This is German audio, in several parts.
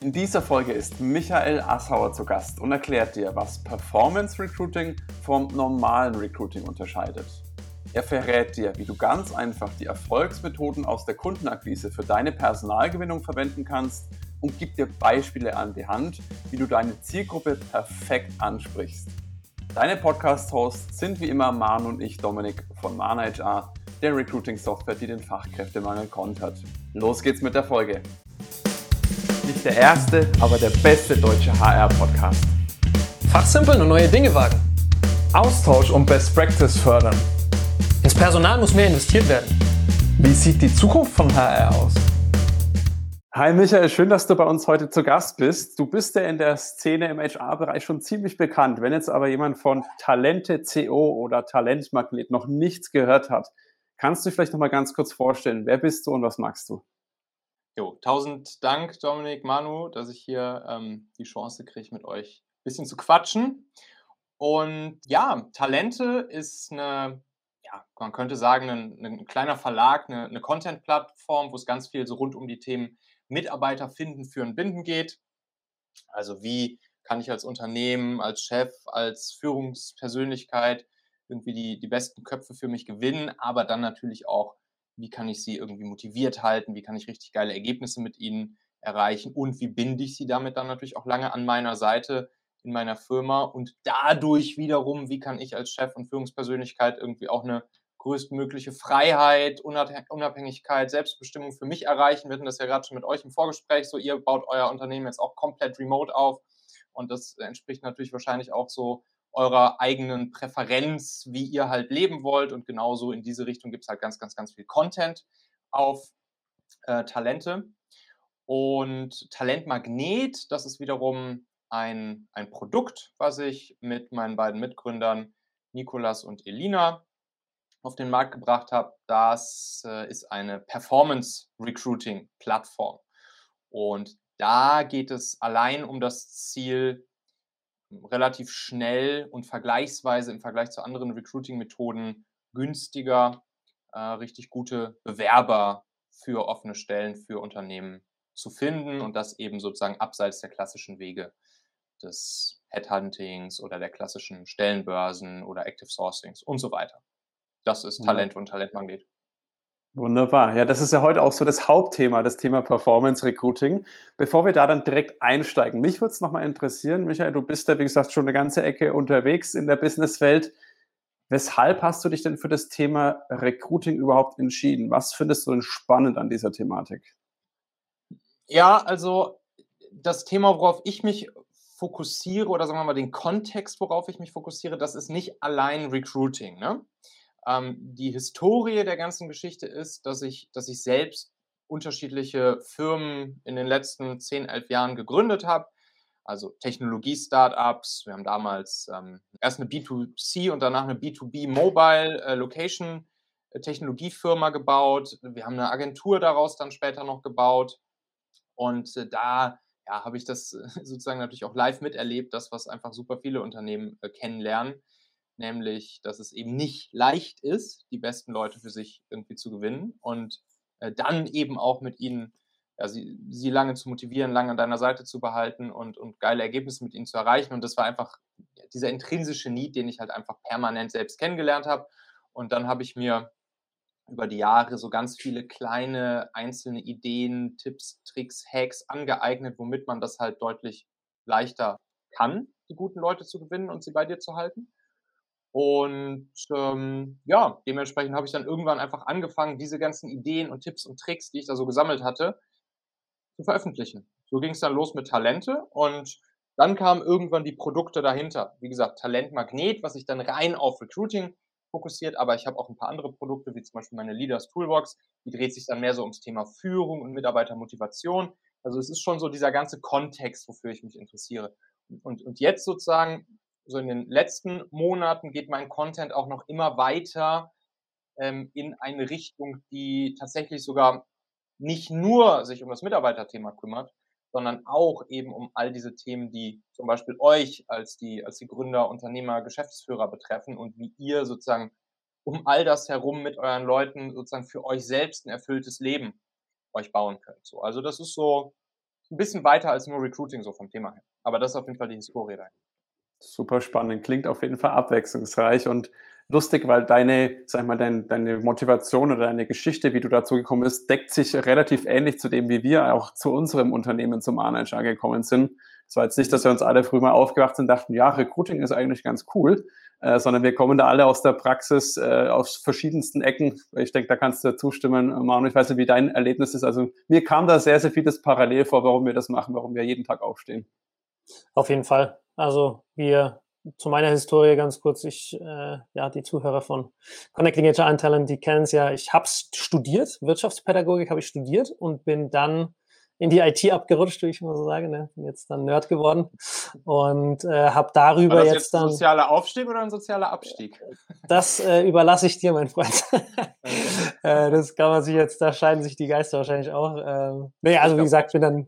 In dieser Folge ist Michael Assauer zu Gast und erklärt dir, was Performance Recruiting vom normalen Recruiting unterscheidet. Er verrät dir, wie du ganz einfach die Erfolgsmethoden aus der Kundenakquise für deine Personalgewinnung verwenden kannst und gibt dir Beispiele an die Hand, wie du deine Zielgruppe perfekt ansprichst. Deine Podcast-Hosts sind wie immer Manu und ich, Dominik von Mana HR, der Recruiting-Software, die den Fachkräftemangel kontert. Los geht's mit der Folge. Nicht der erste, aber der beste deutsche HR-Podcast. Fachsimpeln und neue Dinge wagen. Austausch und Best Practice fördern. Ins Personal muss mehr investiert werden. Wie sieht die Zukunft von HR aus? Hi Michael, schön, dass du bei uns heute zu Gast bist. Du bist ja in der Szene im HR-Bereich schon ziemlich bekannt. Wenn jetzt aber jemand von Talente CO oder Talentmagnet noch nichts gehört hat, kannst du vielleicht noch mal ganz kurz vorstellen, wer bist du und was magst du? Jo, tausend Dank, Dominik, Manu, dass ich hier ähm, die Chance kriege, mit euch ein bisschen zu quatschen. Und ja, Talente ist eine, ja, man könnte sagen, ein, ein kleiner Verlag, eine, eine Content-Plattform, wo es ganz viel so rund um die Themen Mitarbeiter finden, führen, binden geht. Also wie kann ich als Unternehmen, als Chef, als Führungspersönlichkeit irgendwie die, die besten Köpfe für mich gewinnen, aber dann natürlich auch wie kann ich sie irgendwie motiviert halten, wie kann ich richtig geile Ergebnisse mit ihnen erreichen und wie binde ich sie damit dann natürlich auch lange an meiner Seite in meiner Firma und dadurch wiederum, wie kann ich als Chef und Führungspersönlichkeit irgendwie auch eine größtmögliche Freiheit, Unabhängigkeit, Selbstbestimmung für mich erreichen. Wir hatten das ja gerade schon mit euch im Vorgespräch, so ihr baut euer Unternehmen jetzt auch komplett remote auf und das entspricht natürlich wahrscheinlich auch so eurer eigenen Präferenz, wie ihr halt leben wollt. Und genauso in diese Richtung gibt es halt ganz, ganz, ganz viel Content auf äh, Talente. Und Talentmagnet, das ist wiederum ein, ein Produkt, was ich mit meinen beiden Mitgründern Nikolas und Elina auf den Markt gebracht habe. Das äh, ist eine Performance Recruiting Plattform. Und da geht es allein um das Ziel, relativ schnell und vergleichsweise im Vergleich zu anderen Recruiting-Methoden günstiger äh, richtig gute Bewerber für offene Stellen für Unternehmen zu finden und das eben sozusagen abseits der klassischen Wege des Headhuntings oder der klassischen Stellenbörsen oder Active Sourcings und so weiter. Das ist Talent ja. und Talentmagnet. Wunderbar. Ja, das ist ja heute auch so das Hauptthema, das Thema Performance Recruiting. Bevor wir da dann direkt einsteigen, mich würde es nochmal interessieren, Michael, du bist ja, wie gesagt, schon eine ganze Ecke unterwegs in der Businesswelt. Weshalb hast du dich denn für das Thema Recruiting überhaupt entschieden? Was findest du denn spannend an dieser Thematik? Ja, also das Thema, worauf ich mich fokussiere, oder sagen wir mal den Kontext, worauf ich mich fokussiere, das ist nicht allein Recruiting. Ne? Ähm, die Historie der ganzen Geschichte ist, dass ich, dass ich selbst unterschiedliche Firmen in den letzten 10, 11 Jahren gegründet habe. Also Technologie-Startups. Wir haben damals ähm, erst eine B2C und danach eine B2B Mobile äh, Location äh, gebaut. Wir haben eine Agentur daraus dann später noch gebaut. Und äh, da ja, habe ich das sozusagen natürlich auch live miterlebt, das, was einfach super viele Unternehmen äh, kennenlernen nämlich, dass es eben nicht leicht ist, die besten Leute für sich irgendwie zu gewinnen und äh, dann eben auch mit ihnen, ja, sie, sie lange zu motivieren, lange an deiner Seite zu behalten und, und geile Ergebnisse mit ihnen zu erreichen. Und das war einfach dieser intrinsische Need, den ich halt einfach permanent selbst kennengelernt habe. Und dann habe ich mir über die Jahre so ganz viele kleine einzelne Ideen, Tipps, Tricks, Hacks angeeignet, womit man das halt deutlich leichter kann, die guten Leute zu gewinnen und sie bei dir zu halten. Und ähm, ja, dementsprechend habe ich dann irgendwann einfach angefangen, diese ganzen Ideen und Tipps und Tricks, die ich da so gesammelt hatte, zu veröffentlichen. So ging es dann los mit Talente und dann kamen irgendwann die Produkte dahinter. Wie gesagt, Talentmagnet, was sich dann rein auf Recruiting fokussiert, aber ich habe auch ein paar andere Produkte, wie zum Beispiel meine Leaders Toolbox, die dreht sich dann mehr so ums Thema Führung und Mitarbeitermotivation. Also es ist schon so dieser ganze Kontext, wofür ich mich interessiere. Und, und jetzt sozusagen so in den letzten Monaten geht mein Content auch noch immer weiter ähm, in eine Richtung, die tatsächlich sogar nicht nur sich um das Mitarbeiterthema kümmert, sondern auch eben um all diese Themen, die zum Beispiel euch als die, als die Gründer, Unternehmer, Geschäftsführer betreffen und wie ihr sozusagen um all das herum mit euren Leuten sozusagen für euch selbst ein erfülltes Leben euch bauen könnt. So, also das ist so ein bisschen weiter als nur Recruiting so vom Thema her. Aber das ist auf jeden Fall die Historie dahin. Super spannend, klingt auf jeden Fall abwechslungsreich und lustig, weil deine, sag mal, dein, deine Motivation oder deine Geschichte, wie du dazu gekommen bist, deckt sich relativ ähnlich zu dem, wie wir auch zu unserem Unternehmen zum Manager gekommen sind. Es war jetzt nicht, dass wir uns alle früh mal aufgewacht sind und dachten, ja, Recruiting ist eigentlich ganz cool, äh, sondern wir kommen da alle aus der Praxis, äh, aus verschiedensten Ecken. Ich denke, da kannst du zustimmen, Manu. Ich weiß nicht, wie dein Erlebnis ist. Also mir kam da sehr, sehr vieles parallel vor, warum wir das machen, warum wir jeden Tag aufstehen. Auf jeden Fall. Also wir zu meiner Historie ganz kurz. Ich, äh, ja, die Zuhörer von Connecting HR and Talent, die kennen es ja. Ich habe studiert, Wirtschaftspädagogik habe ich studiert und bin dann in die IT abgerutscht, wie ich mal so sage. Ne? Bin jetzt dann Nerd geworden und äh, habe darüber War das jetzt, jetzt dann. Ein sozialer Aufstieg oder ein sozialer Abstieg? Das äh, überlasse ich dir, mein Freund. äh, das kann man sich jetzt, da scheiden sich die Geister wahrscheinlich auch. Ähm, nee, also wie gesagt, bin dann äh,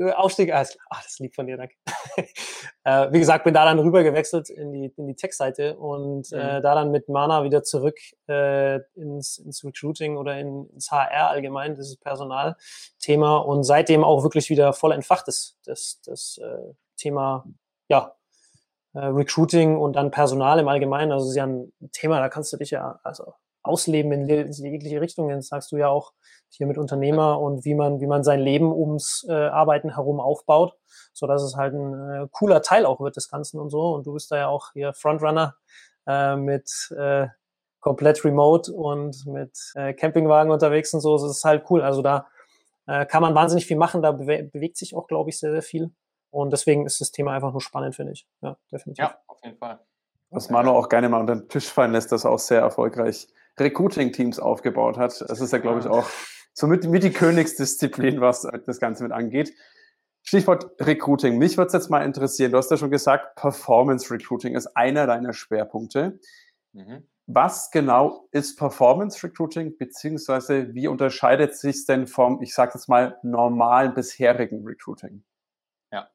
Aufstieg, alles klar. Ach, das liegt von dir, danke. äh, wie gesagt, bin da dann rüber gewechselt in die, in die Tech-Seite und äh, mhm. äh, da dann mit Mana wieder zurück äh, ins, ins Recruiting oder in, ins HR allgemein, dieses Personalthema und seitdem auch wirklich wieder voll entfacht ist, das, das äh, Thema, ja, äh, Recruiting und dann Personal im Allgemeinen. Also es ist ja ein Thema, da kannst du dich ja, also ausleben in jegliche Richtungen. Das sagst du ja auch hier mit Unternehmer und wie man, wie man sein Leben ums äh, Arbeiten herum aufbaut, so dass es halt ein äh, cooler Teil auch wird des Ganzen und so. Und du bist da ja auch hier Frontrunner äh, mit äh, komplett remote und mit äh, Campingwagen unterwegs und so. Das ist halt cool. Also da äh, kann man wahnsinnig viel machen. Da bewe bewegt sich auch, glaube ich, sehr, sehr viel. Und deswegen ist das Thema einfach nur spannend, finde ich. Ja, definitiv. Ja, auf jeden Fall. Was Manu auch gerne mal unter den Tisch fallen lässt, das auch sehr erfolgreich Recruiting-Teams aufgebaut hat. Das ist ja, glaube ich, auch somit mit die Königsdisziplin, was das Ganze mit angeht. Stichwort Recruiting. Mich würde es jetzt mal interessieren. Du hast ja schon gesagt, Performance Recruiting ist einer deiner Schwerpunkte. Mhm. Was genau ist Performance Recruiting, beziehungsweise wie unterscheidet sich es denn vom, ich sage jetzt mal, normalen bisherigen Recruiting? Ja.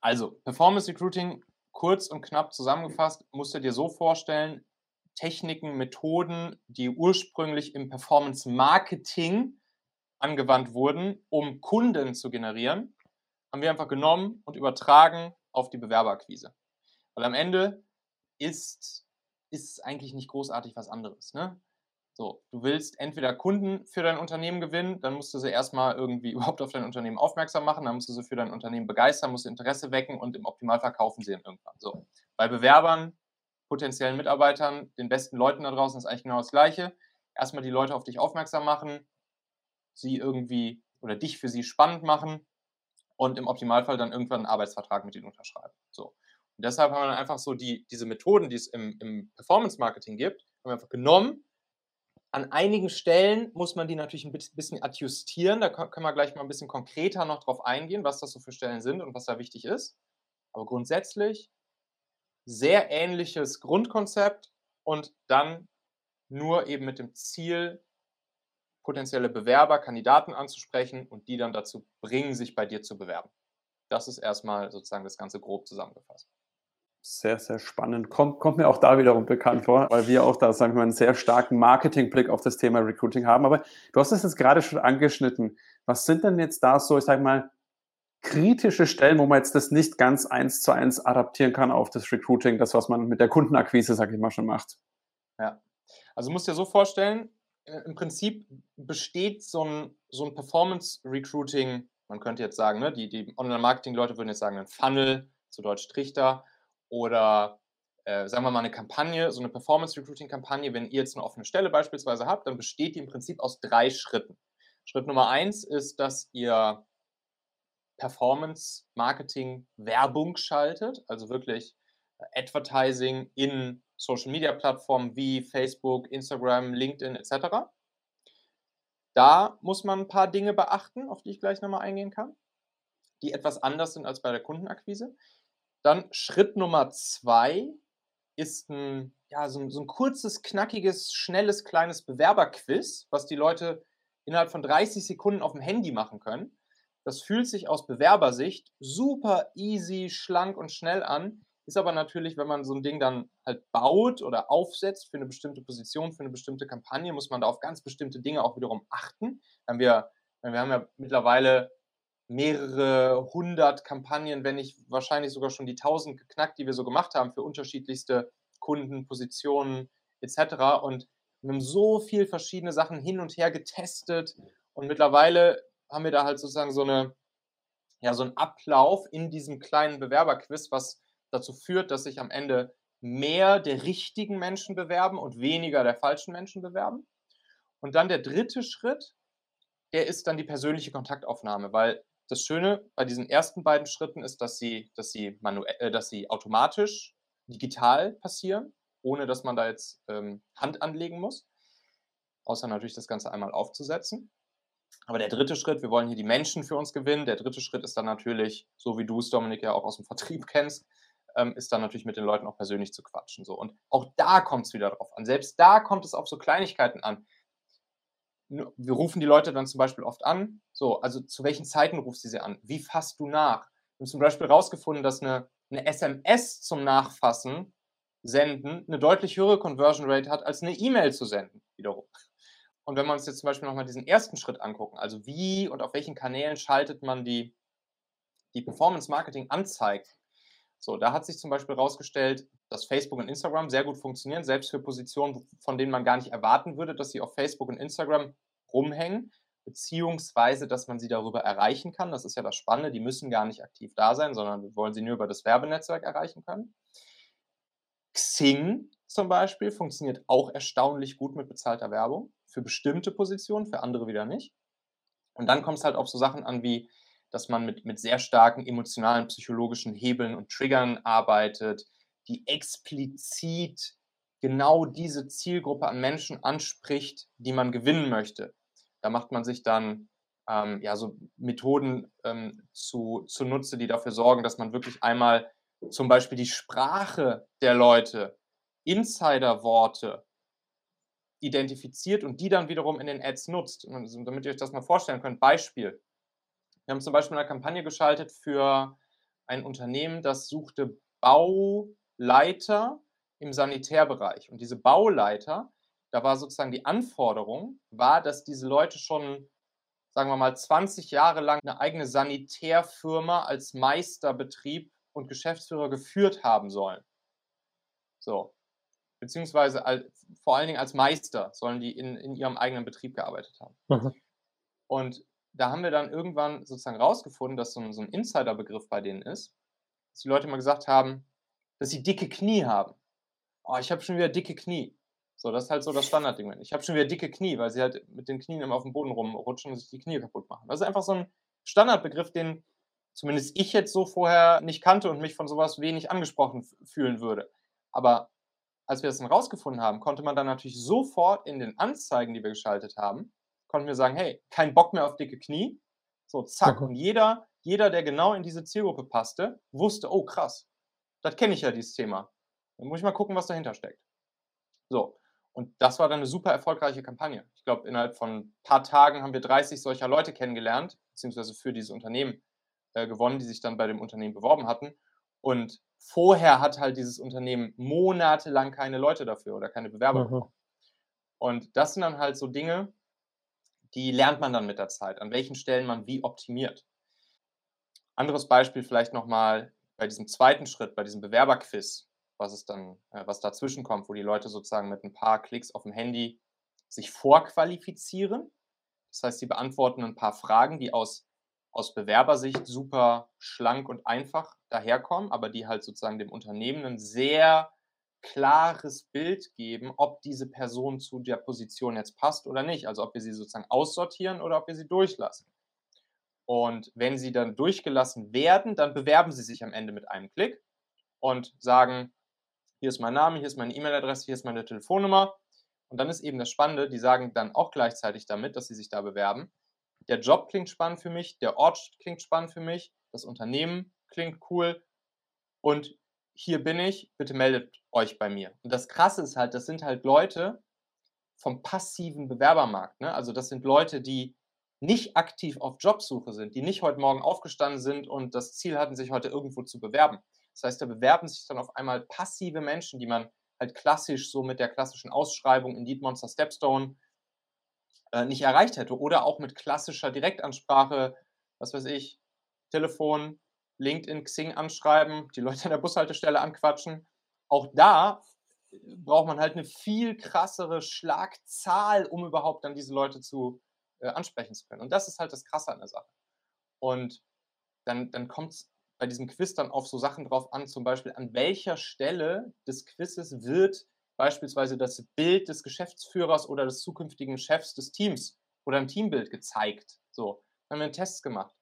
Also, Performance Recruiting, kurz und knapp zusammengefasst, musst du dir so vorstellen, Techniken, Methoden, die ursprünglich im Performance Marketing angewandt wurden, um Kunden zu generieren, haben wir einfach genommen und übertragen auf die Bewerberakquise. Weil am Ende ist, ist eigentlich nicht großartig was anderes. Ne? So, du willst entweder Kunden für dein Unternehmen gewinnen, dann musst du sie erstmal irgendwie überhaupt auf dein Unternehmen aufmerksam machen, dann musst du sie für dein Unternehmen begeistern, musst du Interesse wecken und im Optimalfall kaufen sie irgendwann. So. Bei Bewerbern potenziellen Mitarbeitern, den besten Leuten da draußen ist eigentlich genau das Gleiche. Erstmal die Leute auf dich aufmerksam machen, sie irgendwie oder dich für sie spannend machen und im Optimalfall dann irgendwann einen Arbeitsvertrag mit ihnen unterschreiben. So. Und deshalb haben wir dann einfach so die, diese Methoden, die es im, im Performance-Marketing gibt, haben wir einfach genommen. An einigen Stellen muss man die natürlich ein bisschen adjustieren. Da können wir gleich mal ein bisschen konkreter noch drauf eingehen, was das so für Stellen sind und was da wichtig ist. Aber grundsätzlich sehr ähnliches Grundkonzept und dann nur eben mit dem Ziel, potenzielle Bewerber, Kandidaten anzusprechen und die dann dazu bringen, sich bei dir zu bewerben. Das ist erstmal sozusagen das Ganze grob zusammengefasst. Sehr, sehr spannend. Kommt, kommt mir auch da wiederum bekannt vor, weil wir auch da, sagen wir mal, einen sehr starken Marketingblick auf das Thema Recruiting haben. Aber du hast es jetzt gerade schon angeschnitten. Was sind denn jetzt da so, ich sage mal, kritische Stellen, wo man jetzt das nicht ganz eins zu eins adaptieren kann auf das Recruiting, das, was man mit der Kundenakquise, sag ich mal, schon macht. Ja, also du musst dir so vorstellen, äh, im Prinzip besteht so ein, so ein Performance-Recruiting, man könnte jetzt sagen, ne, die, die Online-Marketing-Leute würden jetzt sagen, ein Funnel, zu Deutsch Trichter, oder äh, sagen wir mal eine Kampagne, so eine Performance-Recruiting-Kampagne, wenn ihr jetzt eine offene Stelle beispielsweise habt, dann besteht die im Prinzip aus drei Schritten. Schritt Nummer eins ist, dass ihr Performance Marketing Werbung schaltet, also wirklich äh, Advertising in Social Media Plattformen wie Facebook, Instagram, LinkedIn etc. Da muss man ein paar Dinge beachten, auf die ich gleich nochmal eingehen kann, die etwas anders sind als bei der Kundenakquise. Dann Schritt Nummer zwei ist ein, ja, so ein, so ein kurzes, knackiges, schnelles, kleines Bewerberquiz, was die Leute innerhalb von 30 Sekunden auf dem Handy machen können. Das fühlt sich aus Bewerbersicht super easy, schlank und schnell an. Ist aber natürlich, wenn man so ein Ding dann halt baut oder aufsetzt für eine bestimmte Position, für eine bestimmte Kampagne, muss man da auf ganz bestimmte Dinge auch wiederum achten. Wir, wir haben ja mittlerweile mehrere hundert Kampagnen, wenn nicht wahrscheinlich sogar schon die tausend geknackt, die wir so gemacht haben für unterschiedlichste Kunden, Positionen etc. Und wir haben so viel verschiedene Sachen hin und her getestet und mittlerweile haben wir da halt sozusagen so eine ja so einen Ablauf in diesem kleinen Bewerberquiz, was dazu führt, dass sich am Ende mehr der richtigen Menschen bewerben und weniger der falschen Menschen bewerben. Und dann der dritte Schritt, der ist dann die persönliche Kontaktaufnahme, weil das Schöne bei diesen ersten beiden Schritten ist, dass sie, dass sie, manuell, äh, dass sie automatisch digital passieren, ohne dass man da jetzt ähm, Hand anlegen muss, außer natürlich das Ganze einmal aufzusetzen. Aber der dritte Schritt, wir wollen hier die Menschen für uns gewinnen. Der dritte Schritt ist dann natürlich, so wie du es, Dominik, ja auch aus dem Vertrieb kennst, ähm, ist dann natürlich mit den Leuten auch persönlich zu quatschen. So. Und auch da kommt es wieder drauf an. Selbst da kommt es auf so Kleinigkeiten an wir rufen die Leute dann zum Beispiel oft an. So, also zu welchen Zeiten rufst du sie an? Wie fasst du nach? Wir haben zum Beispiel herausgefunden, dass eine, eine SMS zum Nachfassen senden eine deutlich höhere Conversion Rate hat, als eine E-Mail zu senden, wiederum. Und wenn wir uns jetzt zum Beispiel nochmal diesen ersten Schritt angucken, also wie und auf welchen Kanälen schaltet man die, die Performance-Marketing-Anzeigen, so, da hat sich zum Beispiel herausgestellt, dass Facebook und Instagram sehr gut funktionieren, selbst für Positionen, von denen man gar nicht erwarten würde, dass sie auf Facebook und Instagram rumhängen, beziehungsweise, dass man sie darüber erreichen kann. Das ist ja das Spannende, die müssen gar nicht aktiv da sein, sondern wir wollen sie nur über das Werbenetzwerk erreichen können. Xing zum Beispiel funktioniert auch erstaunlich gut mit bezahlter Werbung, für bestimmte Positionen, für andere wieder nicht. Und dann kommt es halt auf so Sachen an wie dass man mit, mit sehr starken emotionalen, psychologischen Hebeln und Triggern arbeitet, die explizit genau diese Zielgruppe an Menschen anspricht, die man gewinnen möchte. Da macht man sich dann ähm, ja, so Methoden ähm, zu, zunutze, die dafür sorgen, dass man wirklich einmal zum Beispiel die Sprache der Leute, Insider-Worte identifiziert und die dann wiederum in den Ads nutzt. Und damit ihr euch das mal vorstellen könnt, Beispiel. Wir haben zum Beispiel eine Kampagne geschaltet für ein Unternehmen, das suchte Bauleiter im Sanitärbereich. Und diese Bauleiter, da war sozusagen die Anforderung, war, dass diese Leute schon, sagen wir mal, 20 Jahre lang eine eigene Sanitärfirma als Meisterbetrieb und Geschäftsführer geführt haben sollen. So. Beziehungsweise als, vor allen Dingen als Meister sollen die in, in ihrem eigenen Betrieb gearbeitet haben. Mhm. Und da haben wir dann irgendwann sozusagen rausgefunden, dass so ein, so ein Insider-Begriff bei denen ist, dass die Leute mal gesagt haben, dass sie dicke Knie haben. Oh, ich habe schon wieder dicke Knie. So, das ist halt so das Standardding. Ich habe schon wieder dicke Knie, weil sie halt mit den Knien immer auf dem Boden rumrutschen und sich die Knie kaputt machen. Das ist einfach so ein Standardbegriff, den zumindest ich jetzt so vorher nicht kannte und mich von sowas wenig angesprochen fühlen würde. Aber als wir das dann rausgefunden haben, konnte man dann natürlich sofort in den Anzeigen, die wir geschaltet haben, konnten wir sagen, hey, kein Bock mehr auf dicke Knie. So, zack. Und jeder, jeder, der genau in diese Zielgruppe passte, wusste, oh krass, das kenne ich ja, dieses Thema. Dann muss ich mal gucken, was dahinter steckt. So, und das war dann eine super erfolgreiche Kampagne. Ich glaube, innerhalb von ein paar Tagen haben wir 30 solcher Leute kennengelernt, beziehungsweise für dieses Unternehmen äh, gewonnen, die sich dann bei dem Unternehmen beworben hatten. Und vorher hat halt dieses Unternehmen monatelang keine Leute dafür oder keine Bewerber mhm. bekommen. Und das sind dann halt so Dinge, die lernt man dann mit der Zeit, an welchen Stellen man wie optimiert. Anderes Beispiel vielleicht nochmal bei diesem zweiten Schritt, bei diesem Bewerberquiz, was es dann, äh, was dazwischen kommt, wo die Leute sozusagen mit ein paar Klicks auf dem Handy sich vorqualifizieren. Das heißt, sie beantworten ein paar Fragen, die aus, aus Bewerbersicht super schlank und einfach daherkommen, aber die halt sozusagen dem Unternehmen einen sehr klares Bild geben, ob diese Person zu der Position jetzt passt oder nicht. Also ob wir sie sozusagen aussortieren oder ob wir sie durchlassen. Und wenn sie dann durchgelassen werden, dann bewerben sie sich am Ende mit einem Klick und sagen, hier ist mein Name, hier ist meine E-Mail-Adresse, hier ist meine Telefonnummer. Und dann ist eben das Spannende, die sagen dann auch gleichzeitig damit, dass sie sich da bewerben. Der Job klingt spannend für mich, der Ort klingt spannend für mich, das Unternehmen klingt cool und hier bin ich, bitte meldet euch bei mir. Und das Krasse ist halt, das sind halt Leute vom passiven Bewerbermarkt. Ne? Also das sind Leute, die nicht aktiv auf Jobsuche sind, die nicht heute Morgen aufgestanden sind und das Ziel hatten, sich heute irgendwo zu bewerben. Das heißt, da bewerben sich dann auf einmal passive Menschen, die man halt klassisch so mit der klassischen Ausschreibung in Monster Stepstone äh, nicht erreicht hätte. Oder auch mit klassischer Direktansprache was weiß ich, Telefon, LinkedIn, Xing anschreiben, die Leute an der Bushaltestelle anquatschen. Auch da braucht man halt eine viel krassere Schlagzahl, um überhaupt dann diese Leute zu äh, ansprechen zu können. Und das ist halt das Krasse an der Sache. Und dann, dann kommt es bei diesem Quiz dann auf so Sachen drauf an, zum Beispiel an welcher Stelle des Quizzes wird beispielsweise das Bild des Geschäftsführers oder des zukünftigen Chefs des Teams oder ein Teambild gezeigt. So, dann haben wir Tests gemacht.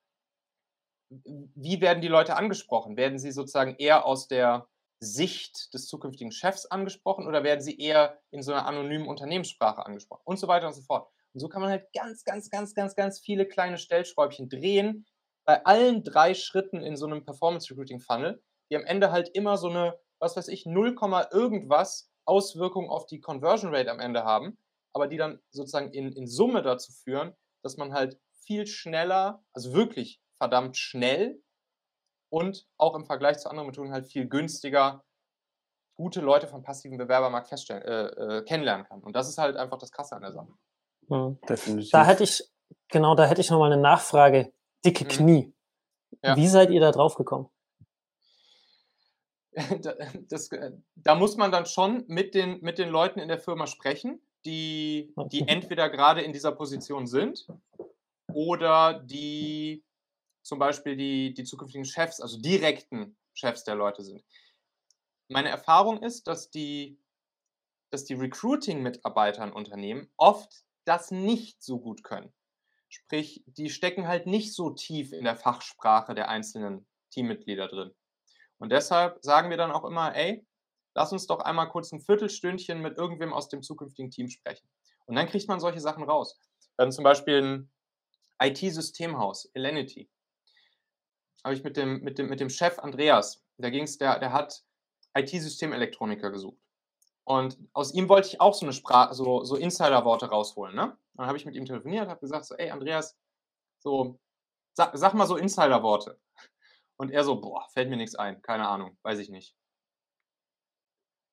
Wie werden die Leute angesprochen? Werden sie sozusagen eher aus der Sicht des zukünftigen Chefs angesprochen oder werden sie eher in so einer anonymen Unternehmenssprache angesprochen und so weiter und so fort. Und so kann man halt ganz, ganz, ganz, ganz, ganz viele kleine Stellschräubchen drehen bei allen drei Schritten in so einem Performance Recruiting Funnel, die am Ende halt immer so eine, was weiß ich, 0, irgendwas Auswirkungen auf die Conversion Rate am Ende haben, aber die dann sozusagen in, in Summe dazu führen, dass man halt viel schneller, also wirklich verdammt schnell und auch im Vergleich zu anderen Methoden halt viel günstiger gute Leute vom passiven Bewerbermarkt feststellen, äh, äh, kennenlernen kann. Und das ist halt einfach das Krasse an der Sache. Mhm. Definitiv. Da hätte ich, genau, da hätte ich nochmal eine Nachfrage. Dicke mhm. Knie. Ja. Wie seid ihr da drauf gekommen? Das, äh, da muss man dann schon mit den, mit den Leuten in der Firma sprechen, die, die entweder gerade in dieser Position sind oder die zum Beispiel die, die zukünftigen Chefs, also direkten Chefs der Leute sind. Meine Erfahrung ist, dass die, dass die Recruiting-Mitarbeiter in Unternehmen oft das nicht so gut können. Sprich, die stecken halt nicht so tief in der Fachsprache der einzelnen Teammitglieder drin. Und deshalb sagen wir dann auch immer, ey, lass uns doch einmal kurz ein Viertelstündchen mit irgendwem aus dem zukünftigen Team sprechen. Und dann kriegt man solche Sachen raus. Dann zum Beispiel ein IT-Systemhaus, Elenity habe ich mit dem, mit, dem, mit dem Chef Andreas, da ging es, der, der hat IT-Systemelektroniker gesucht. Und aus ihm wollte ich auch so eine Sprache, so, so Insider-Worte rausholen. Ne? Dann habe ich mit ihm telefoniert, habe gesagt, so, ey Andreas, so, sag, sag mal so Insider-Worte. Und er so, boah, fällt mir nichts ein, keine Ahnung, weiß ich nicht.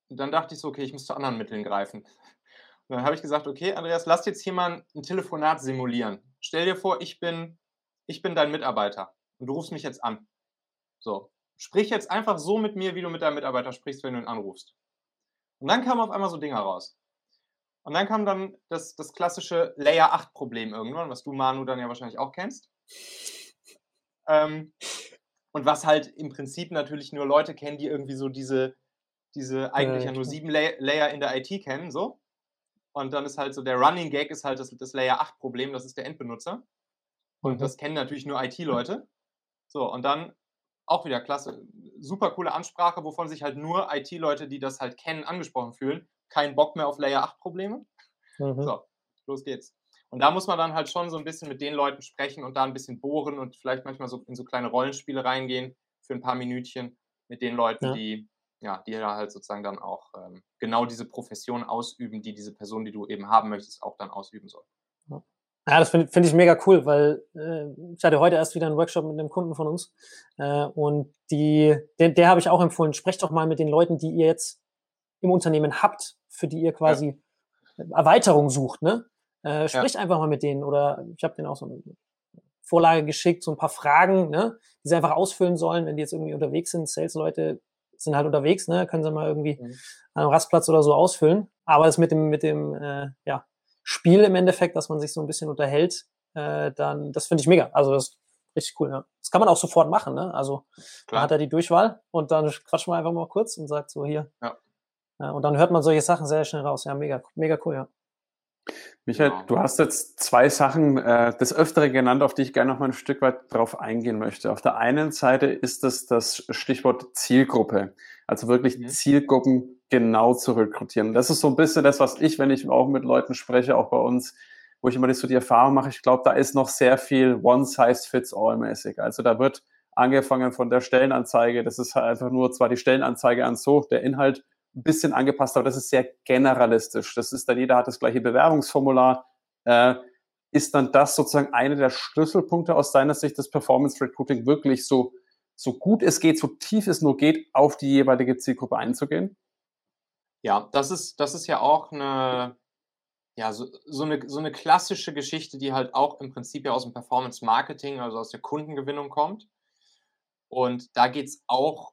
Und dann dachte ich so, okay, ich muss zu anderen Mitteln greifen. Und dann habe ich gesagt, okay, Andreas, lass jetzt hier mal ein Telefonat simulieren. Stell dir vor, ich bin, ich bin dein Mitarbeiter und du rufst mich jetzt an. So, sprich jetzt einfach so mit mir, wie du mit deinem Mitarbeiter sprichst, wenn du ihn anrufst. Und dann kamen auf einmal so Dinge raus. Und dann kam dann das, das klassische Layer 8 Problem irgendwann, was du, Manu, dann ja wahrscheinlich auch kennst. Ähm, und was halt im Prinzip natürlich nur Leute kennen, die irgendwie so diese, diese eigentlich ja, ja nur sieben Layer in der IT kennen, so. Und dann ist halt so, der Running Gag ist halt das, das Layer 8 Problem, das ist der Endbenutzer. Und mhm. das kennen natürlich nur IT-Leute. So, und dann auch wieder klasse. Super coole Ansprache, wovon sich halt nur IT-Leute, die das halt kennen, angesprochen fühlen. Kein Bock mehr auf Layer 8 Probleme. Mhm. So, los geht's. Und da muss man dann halt schon so ein bisschen mit den Leuten sprechen und da ein bisschen bohren und vielleicht manchmal so in so kleine Rollenspiele reingehen für ein paar Minütchen mit den Leuten, ja. die ja, die da halt sozusagen dann auch ähm, genau diese Profession ausüben, die diese Person, die du eben haben möchtest, auch dann ausüben soll. Ja, das finde find ich mega cool, weil äh, ich hatte heute erst wieder einen Workshop mit einem Kunden von uns äh, und die, der, der habe ich auch empfohlen, sprecht doch mal mit den Leuten, die ihr jetzt im Unternehmen habt, für die ihr quasi ja. Erweiterung sucht, ne? Äh, spricht ja. einfach mal mit denen oder ich habe denen auch so eine Vorlage geschickt, so ein paar Fragen, ne, die sie einfach ausfüllen sollen, wenn die jetzt irgendwie unterwegs sind. Sales-Leute sind halt unterwegs, ne, können sie mal irgendwie mhm. an einem Rastplatz oder so ausfüllen. Aber das mit dem, mit dem, äh, ja, Spiel im Endeffekt, dass man sich so ein bisschen unterhält, äh, dann, das finde ich mega. Also das ist richtig cool, ja. Das kann man auch sofort machen, ne? Also Klar. man hat er die Durchwahl und dann quatscht man einfach mal kurz und sagt so hier. Ja. ja. Und dann hört man solche Sachen sehr schnell raus. Ja, mega, mega cool, ja. Michael, genau. du hast jetzt zwei Sachen äh, des Öfteren genannt, auf die ich gerne noch mal ein Stück weit drauf eingehen möchte. Auf der einen Seite ist das das Stichwort Zielgruppe, also wirklich mhm. Zielgruppen genau zu rekrutieren. Das ist so ein bisschen das, was ich, wenn ich auch mit Leuten spreche, auch bei uns, wo ich immer so die Erfahrung mache, ich glaube, da ist noch sehr viel One-Size-Fits-All-mäßig. Also da wird angefangen von der Stellenanzeige, das ist halt einfach nur zwar die Stellenanzeige an so, der Inhalt ein bisschen angepasst, aber das ist sehr generalistisch. Das ist dann, jeder hat das gleiche Bewerbungsformular. Äh, ist dann das sozusagen einer der Schlüsselpunkte aus deiner Sicht des Performance Recruiting wirklich so, so gut es geht, so tief es nur geht, auf die jeweilige Zielgruppe einzugehen? Ja, das ist, das ist ja auch eine, ja, so, so, eine, so eine klassische Geschichte, die halt auch im Prinzip ja aus dem Performance Marketing, also aus der Kundengewinnung kommt. Und da geht es auch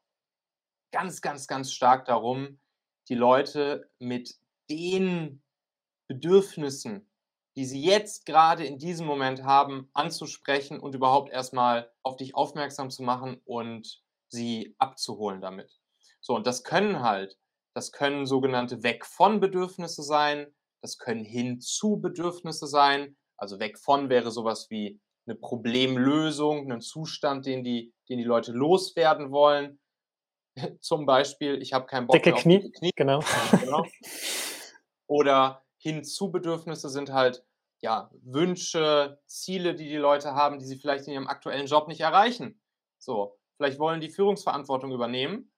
ganz, ganz, ganz stark darum, die Leute mit den Bedürfnissen, die sie jetzt gerade in diesem Moment haben, anzusprechen und überhaupt erstmal auf dich aufmerksam zu machen und sie abzuholen damit. So, und das können halt, das können sogenannte Weg von Bedürfnisse sein, das können hinzu Bedürfnisse sein. Also weg von wäre sowas wie eine Problemlösung, einen Zustand, den die, den die Leute loswerden wollen. Zum Beispiel, ich habe keinen Bock Dicke mehr auf Knie. Knie. Genau. genau. Oder Hinzu-Bedürfnisse sind halt ja, Wünsche, Ziele, die die Leute haben, die sie vielleicht in ihrem aktuellen Job nicht erreichen. So, vielleicht wollen die Führungsverantwortung übernehmen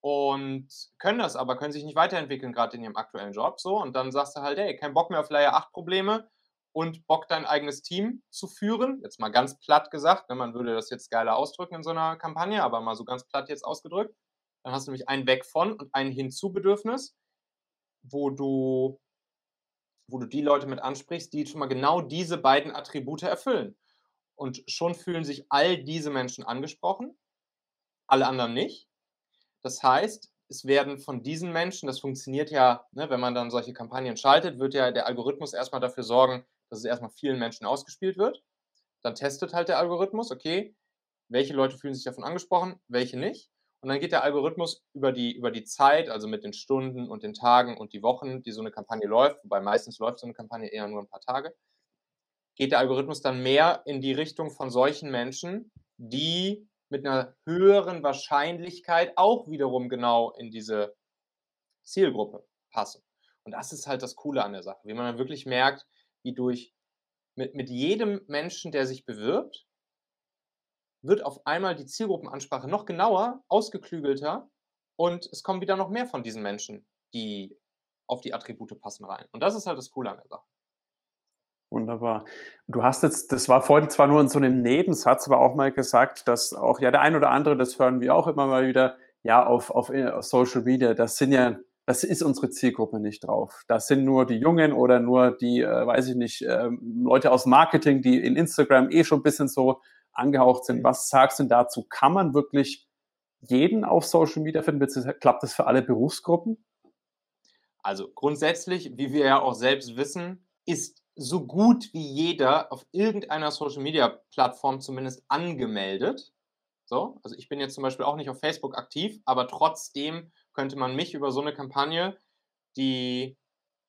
und können das aber, können sich nicht weiterentwickeln, gerade in ihrem aktuellen Job. So, und dann sagst du halt, hey, kein Bock mehr auf Layer 8 Probleme und Bock dein eigenes Team zu führen. Jetzt mal ganz platt gesagt, ne, man würde das jetzt geiler ausdrücken in so einer Kampagne, aber mal so ganz platt jetzt ausgedrückt. Dann hast du nämlich ein Weg von und ein Hinzu-Bedürfnis, wo du, wo du die Leute mit ansprichst, die schon mal genau diese beiden Attribute erfüllen. Und schon fühlen sich all diese Menschen angesprochen, alle anderen nicht. Das heißt, es werden von diesen Menschen, das funktioniert ja, ne, wenn man dann solche Kampagnen schaltet, wird ja der Algorithmus erstmal dafür sorgen, dass es erstmal vielen Menschen ausgespielt wird. Dann testet halt der Algorithmus, okay, welche Leute fühlen sich davon angesprochen, welche nicht. Und dann geht der Algorithmus über die, über die Zeit, also mit den Stunden und den Tagen und die Wochen, die so eine Kampagne läuft, wobei meistens läuft so eine Kampagne eher nur ein paar Tage, geht der Algorithmus dann mehr in die Richtung von solchen Menschen, die mit einer höheren Wahrscheinlichkeit auch wiederum genau in diese Zielgruppe passen. Und das ist halt das Coole an der Sache, wie man dann wirklich merkt, wie durch mit, mit jedem Menschen, der sich bewirbt, wird auf einmal die Zielgruppenansprache noch genauer, ausgeklügelter und es kommen wieder noch mehr von diesen Menschen, die auf die Attribute passen rein. Und das ist halt das Coole an der Sache. Wunderbar. Du hast jetzt, das war vorhin zwar nur in so einem Nebensatz, aber auch mal gesagt, dass auch ja der ein oder andere, das hören wir auch immer mal wieder, ja, auf, auf, äh, Social Media, das sind ja, das ist unsere Zielgruppe nicht drauf. Das sind nur die Jungen oder nur die, äh, weiß ich nicht, äh, Leute aus Marketing, die in Instagram eh schon ein bisschen so angehaucht sind. Was sagst du dazu? Kann man wirklich jeden auf Social Media finden? Klappt das für alle Berufsgruppen? Also grundsätzlich, wie wir ja auch selbst wissen, ist so gut wie jeder auf irgendeiner Social Media Plattform zumindest angemeldet. So, also ich bin jetzt zum Beispiel auch nicht auf Facebook aktiv, aber trotzdem könnte man mich über so eine Kampagne, die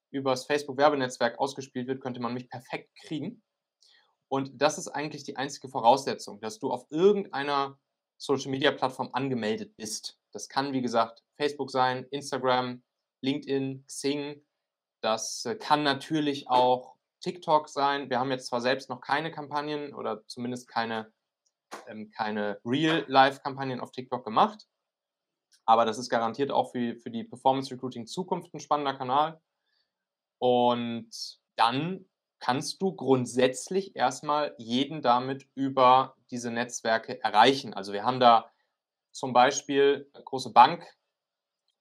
über das Facebook-Werbenetzwerk ausgespielt wird, könnte man mich perfekt kriegen. Und das ist eigentlich die einzige Voraussetzung, dass du auf irgendeiner Social-Media-Plattform angemeldet bist. Das kann, wie gesagt, Facebook sein, Instagram, LinkedIn, Xing. Das äh, kann natürlich auch TikTok sein. Wir haben jetzt zwar selbst noch keine Kampagnen oder zumindest keine, ähm, keine Real-Life-Kampagnen auf TikTok gemacht, aber das ist garantiert auch für, für die Performance Recruiting Zukunft ein spannender Kanal. Und dann kannst du grundsätzlich erstmal jeden damit über diese Netzwerke erreichen. Also wir haben da zum Beispiel eine große Bank,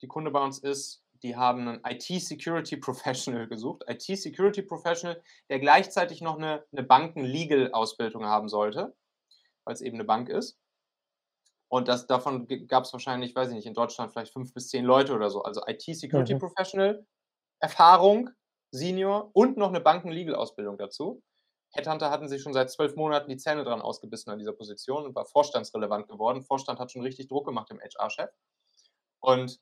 die Kunde bei uns ist, die haben einen IT-Security Professional gesucht. IT-Security Professional, der gleichzeitig noch eine, eine Banken-Legal-Ausbildung haben sollte, weil es eben eine Bank ist. Und das, davon gab es wahrscheinlich, weiß ich nicht, in Deutschland vielleicht fünf bis zehn Leute oder so. Also IT-Security mhm. Professional, Erfahrung, Senior und noch eine Banken-Legal-Ausbildung dazu. Headhunter hatten sich schon seit zwölf Monaten die Zähne dran ausgebissen an dieser Position und war vorstandsrelevant geworden. Vorstand hat schon richtig Druck gemacht im HR-Chef. Und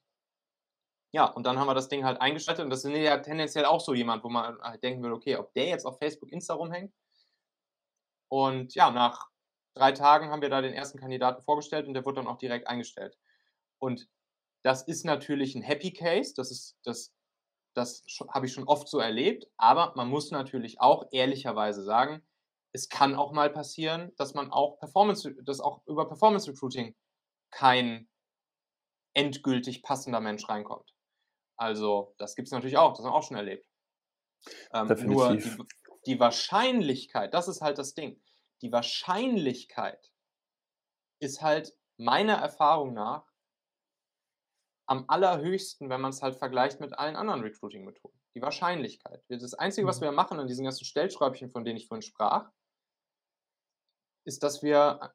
ja, und dann haben wir das Ding halt eingeschaltet und das ist ja tendenziell auch so jemand, wo man halt denken würde, okay, ob der jetzt auf Facebook, Insta rumhängt. Und ja, nach drei Tagen haben wir da den ersten Kandidaten vorgestellt und der wurde dann auch direkt eingestellt. Und das ist natürlich ein Happy Case, das ist, das, das habe ich schon oft so erlebt, aber man muss natürlich auch ehrlicherweise sagen, es kann auch mal passieren, dass man auch Performance, dass auch über Performance Recruiting kein endgültig passender Mensch reinkommt. Also, das gibt es natürlich auch, das haben wir auch schon erlebt. Ähm, nur die, die Wahrscheinlichkeit, das ist halt das Ding. Die Wahrscheinlichkeit ist halt meiner Erfahrung nach am allerhöchsten, wenn man es halt vergleicht mit allen anderen Recruiting-Methoden. die Wahrscheinlichkeit. Das Einzige, was mhm. wir machen an diesen ganzen Stellschräubchen, von denen ich vorhin sprach, ist, dass wir,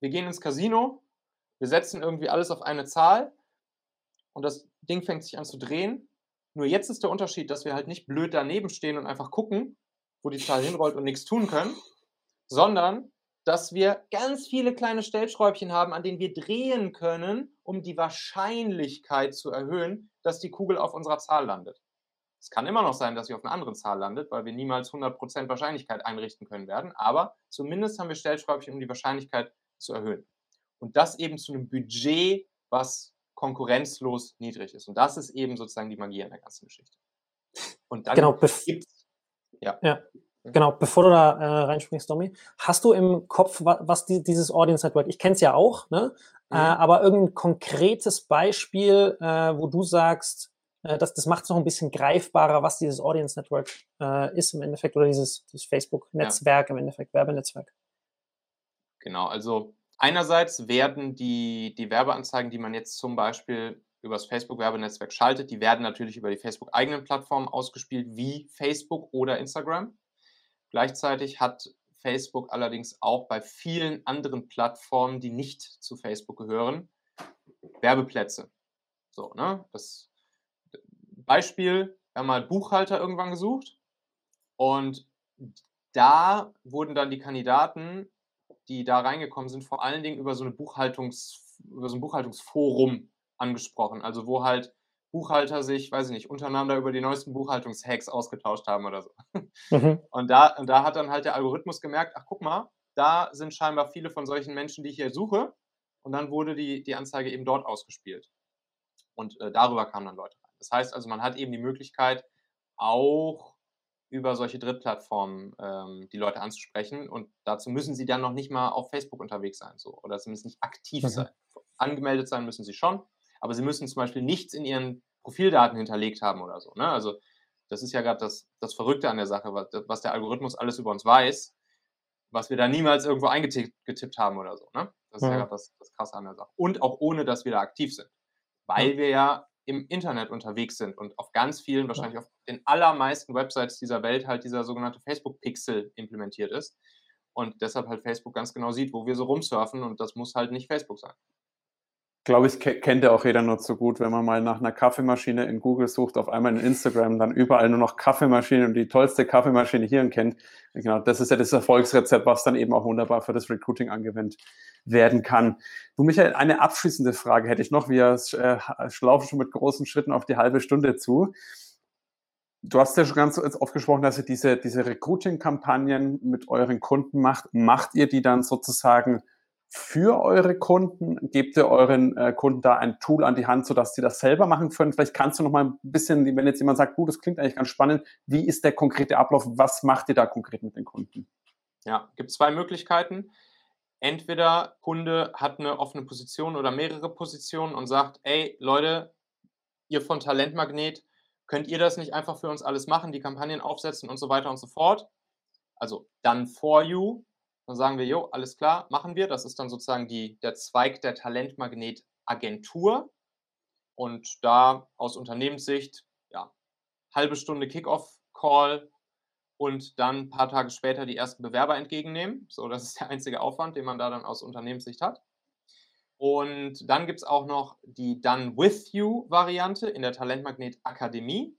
wir gehen ins Casino, wir setzen irgendwie alles auf eine Zahl und das Ding fängt sich an zu drehen. Nur jetzt ist der Unterschied, dass wir halt nicht blöd daneben stehen und einfach gucken, wo die Zahl hinrollt und nichts tun können, sondern dass wir ganz viele kleine Stellschräubchen haben, an denen wir drehen können, um die Wahrscheinlichkeit zu erhöhen, dass die Kugel auf unserer Zahl landet. Es kann immer noch sein, dass sie auf einer anderen Zahl landet, weil wir niemals 100% Wahrscheinlichkeit einrichten können werden, aber zumindest haben wir Stellschräubchen, um die Wahrscheinlichkeit zu erhöhen. Und das eben zu einem Budget, was konkurrenzlos niedrig ist. Und das ist eben sozusagen die Magie an der ganzen Geschichte. Und dann genau, gibt es. Ja. ja. Genau, bevor du da äh, reinspringst, Domi, hast du im Kopf, was, die, dieses Audience Network, ich kenne es ja auch, ne? Äh, mhm. Äh, aber irgendein konkretes Beispiel, äh, wo du sagst, äh, das, das macht es noch ein bisschen greifbarer, was dieses Audience Network äh, ist im Endeffekt oder dieses, dieses Facebook-Netzwerk ja. im Endeffekt, Werbenetzwerk. Genau, also einerseits werden die, die Werbeanzeigen, die man jetzt zum Beispiel über das Facebook-Werbenetzwerk schaltet, die werden natürlich über die Facebook-eigenen Plattformen ausgespielt, wie Facebook oder Instagram. Gleichzeitig hat Facebook allerdings auch bei vielen anderen Plattformen, die nicht zu Facebook gehören, Werbeplätze. So, ne? Das Beispiel, wir haben mal Buchhalter irgendwann gesucht und da wurden dann die Kandidaten, die da reingekommen sind, vor allen Dingen über so, eine Buchhaltungs, über so ein Buchhaltungsforum angesprochen. Also wo halt Buchhalter sich, weiß ich nicht, untereinander über die neuesten Buchhaltungshacks ausgetauscht haben oder so. Mhm. Und, da, und da hat dann halt der Algorithmus gemerkt, ach guck mal, da sind scheinbar viele von solchen Menschen, die ich hier suche. Und dann wurde die, die Anzeige eben dort ausgespielt. Und äh, darüber kamen dann Leute rein. Das heißt also, man hat eben die Möglichkeit, auch über solche Drittplattformen ähm, die Leute anzusprechen. Und dazu müssen sie dann noch nicht mal auf Facebook unterwegs sein. So. Oder zumindest nicht aktiv mhm. sein. Angemeldet sein müssen sie schon aber sie müssen zum Beispiel nichts in ihren Profildaten hinterlegt haben oder so. Ne? Also das ist ja gerade das, das Verrückte an der Sache, was, was, der Algorithmus alles über uns weiß, was wir da niemals irgendwo eingetippt haben oder so. Ne? Das ist ja, ja gerade das, das Krasse an der Sache. Und auch ohne, dass wir da aktiv sind. Weil wir ja im Internet unterwegs sind und auf ganz vielen, wahrscheinlich auf den allermeisten Websites dieser Welt halt dieser sogenannte Facebook-Pixel implementiert ist. Und deshalb halt Facebook ganz genau sieht, wo wir so rumsurfen und das muss halt nicht Facebook sein glaube ich, kennt ja auch jeder nur so gut, wenn man mal nach einer Kaffeemaschine in Google sucht, auf einmal in Instagram, dann überall nur noch Kaffeemaschine und die tollste Kaffeemaschine hier kennt. Genau, das ist ja das Erfolgsrezept, was dann eben auch wunderbar für das Recruiting angewendet werden kann. Du, Michael, eine abschließende Frage hätte ich noch. Wir äh, laufen schon mit großen Schritten auf die halbe Stunde zu. Du hast ja schon ganz oft gesprochen, dass ihr diese, diese Recruiting-Kampagnen mit euren Kunden macht. Macht ihr die dann sozusagen für eure Kunden? Gebt ihr euren äh, Kunden da ein Tool an die Hand, sodass sie das selber machen können? Vielleicht kannst du noch mal ein bisschen, wenn jetzt jemand sagt, gut, das klingt eigentlich ganz spannend, wie ist der konkrete Ablauf? Was macht ihr da konkret mit den Kunden? Ja, gibt zwei Möglichkeiten. Entweder Kunde hat eine offene Position oder mehrere Positionen und sagt, ey Leute, ihr von Talentmagnet, könnt ihr das nicht einfach für uns alles machen, die Kampagnen aufsetzen und so weiter und so fort? Also done for you, dann sagen wir, jo, alles klar, machen wir. Das ist dann sozusagen die, der Zweig der Talentmagnet-Agentur. Und da aus Unternehmenssicht, ja, halbe Stunde Kickoff-Call und dann ein paar Tage später die ersten Bewerber entgegennehmen. So, das ist der einzige Aufwand, den man da dann aus Unternehmenssicht hat. Und dann gibt es auch noch die Done With You-Variante in der Talentmagnet Akademie.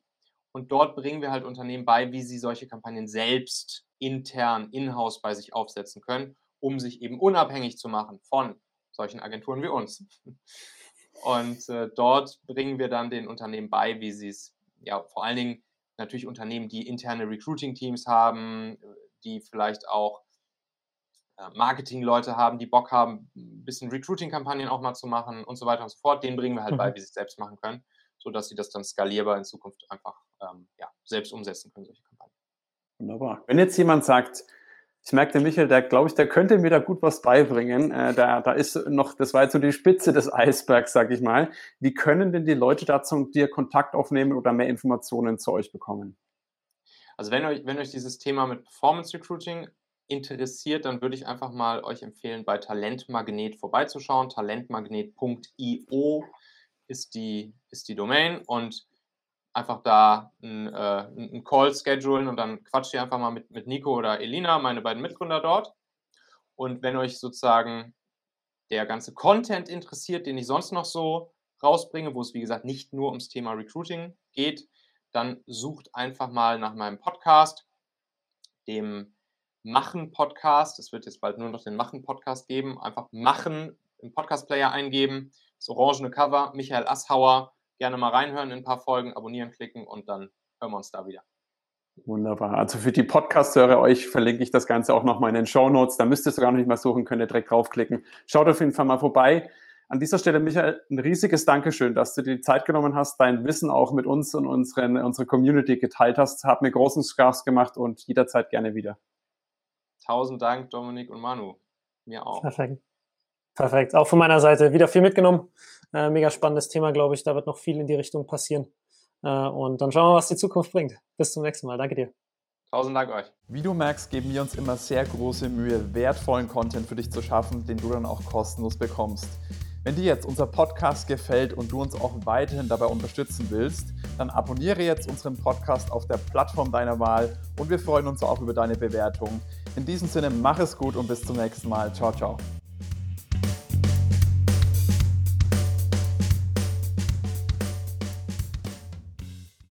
Und dort bringen wir halt Unternehmen bei, wie sie solche Kampagnen selbst intern, in-house bei sich aufsetzen können, um sich eben unabhängig zu machen von solchen Agenturen wie uns. Und äh, dort bringen wir dann den Unternehmen bei, wie sie es, ja, vor allen Dingen natürlich Unternehmen, die interne Recruiting-Teams haben, die vielleicht auch äh, Marketing-Leute haben, die Bock haben, ein bisschen Recruiting-Kampagnen auch mal zu machen und so weiter und so fort. Denen bringen wir halt mhm. bei, wie sie es selbst machen können, sodass sie das dann skalierbar in Zukunft einfach ähm, ja, selbst umsetzen können, solche Kampagnen. Wunderbar. Wenn jetzt jemand sagt, ich merke, der Michael, der glaube ich, der könnte mir da gut was beibringen. Äh, da, da ist noch, das war jetzt so die Spitze des Eisbergs, sag ich mal. Wie können denn die Leute dazu dir Kontakt aufnehmen oder mehr Informationen zu euch bekommen? Also wenn euch, wenn euch dieses Thema mit Performance Recruiting interessiert, dann würde ich einfach mal euch empfehlen, bei Talentmagnet vorbeizuschauen. Talentmagnet.io ist die, ist die Domain und einfach da einen, äh, einen Call schedulen und dann quatscht ihr einfach mal mit, mit Nico oder Elina, meine beiden Mitgründer dort. Und wenn euch sozusagen der ganze Content interessiert, den ich sonst noch so rausbringe, wo es wie gesagt nicht nur ums Thema Recruiting geht, dann sucht einfach mal nach meinem Podcast, dem Machen-Podcast. Es wird jetzt bald nur noch den Machen-Podcast geben. Einfach Machen im Podcast-Player eingeben. Das orangene Cover, Michael Asshauer. Gerne mal reinhören in ein paar Folgen, abonnieren klicken und dann hören wir uns da wieder. Wunderbar. Also für die Podcast-Hörer euch verlinke ich das Ganze auch nochmal in den Show Notes. Da müsst ihr sogar noch nicht mal suchen, könnt ihr direkt draufklicken. Schaut auf jeden Fall mal vorbei. An dieser Stelle, Michael, ein riesiges Dankeschön, dass du dir die Zeit genommen hast, dein Wissen auch mit uns und unseren, unserer Community geteilt hast. Hat mir großen Spaß gemacht und jederzeit gerne wieder. Tausend Dank, Dominik und Manu. Mir auch. Perfekt. Perfekt. Auch von meiner Seite wieder viel mitgenommen. Äh, mega spannendes Thema, glaube ich. Da wird noch viel in die Richtung passieren. Äh, und dann schauen wir, was die Zukunft bringt. Bis zum nächsten Mal. Danke dir. Tausend Dank euch. Wie du merkst, geben wir uns immer sehr große Mühe, wertvollen Content für dich zu schaffen, den du dann auch kostenlos bekommst. Wenn dir jetzt unser Podcast gefällt und du uns auch weiterhin dabei unterstützen willst, dann abonniere jetzt unseren Podcast auf der Plattform deiner Wahl und wir freuen uns auch über deine Bewertung. In diesem Sinne, mach es gut und bis zum nächsten Mal. Ciao, ciao.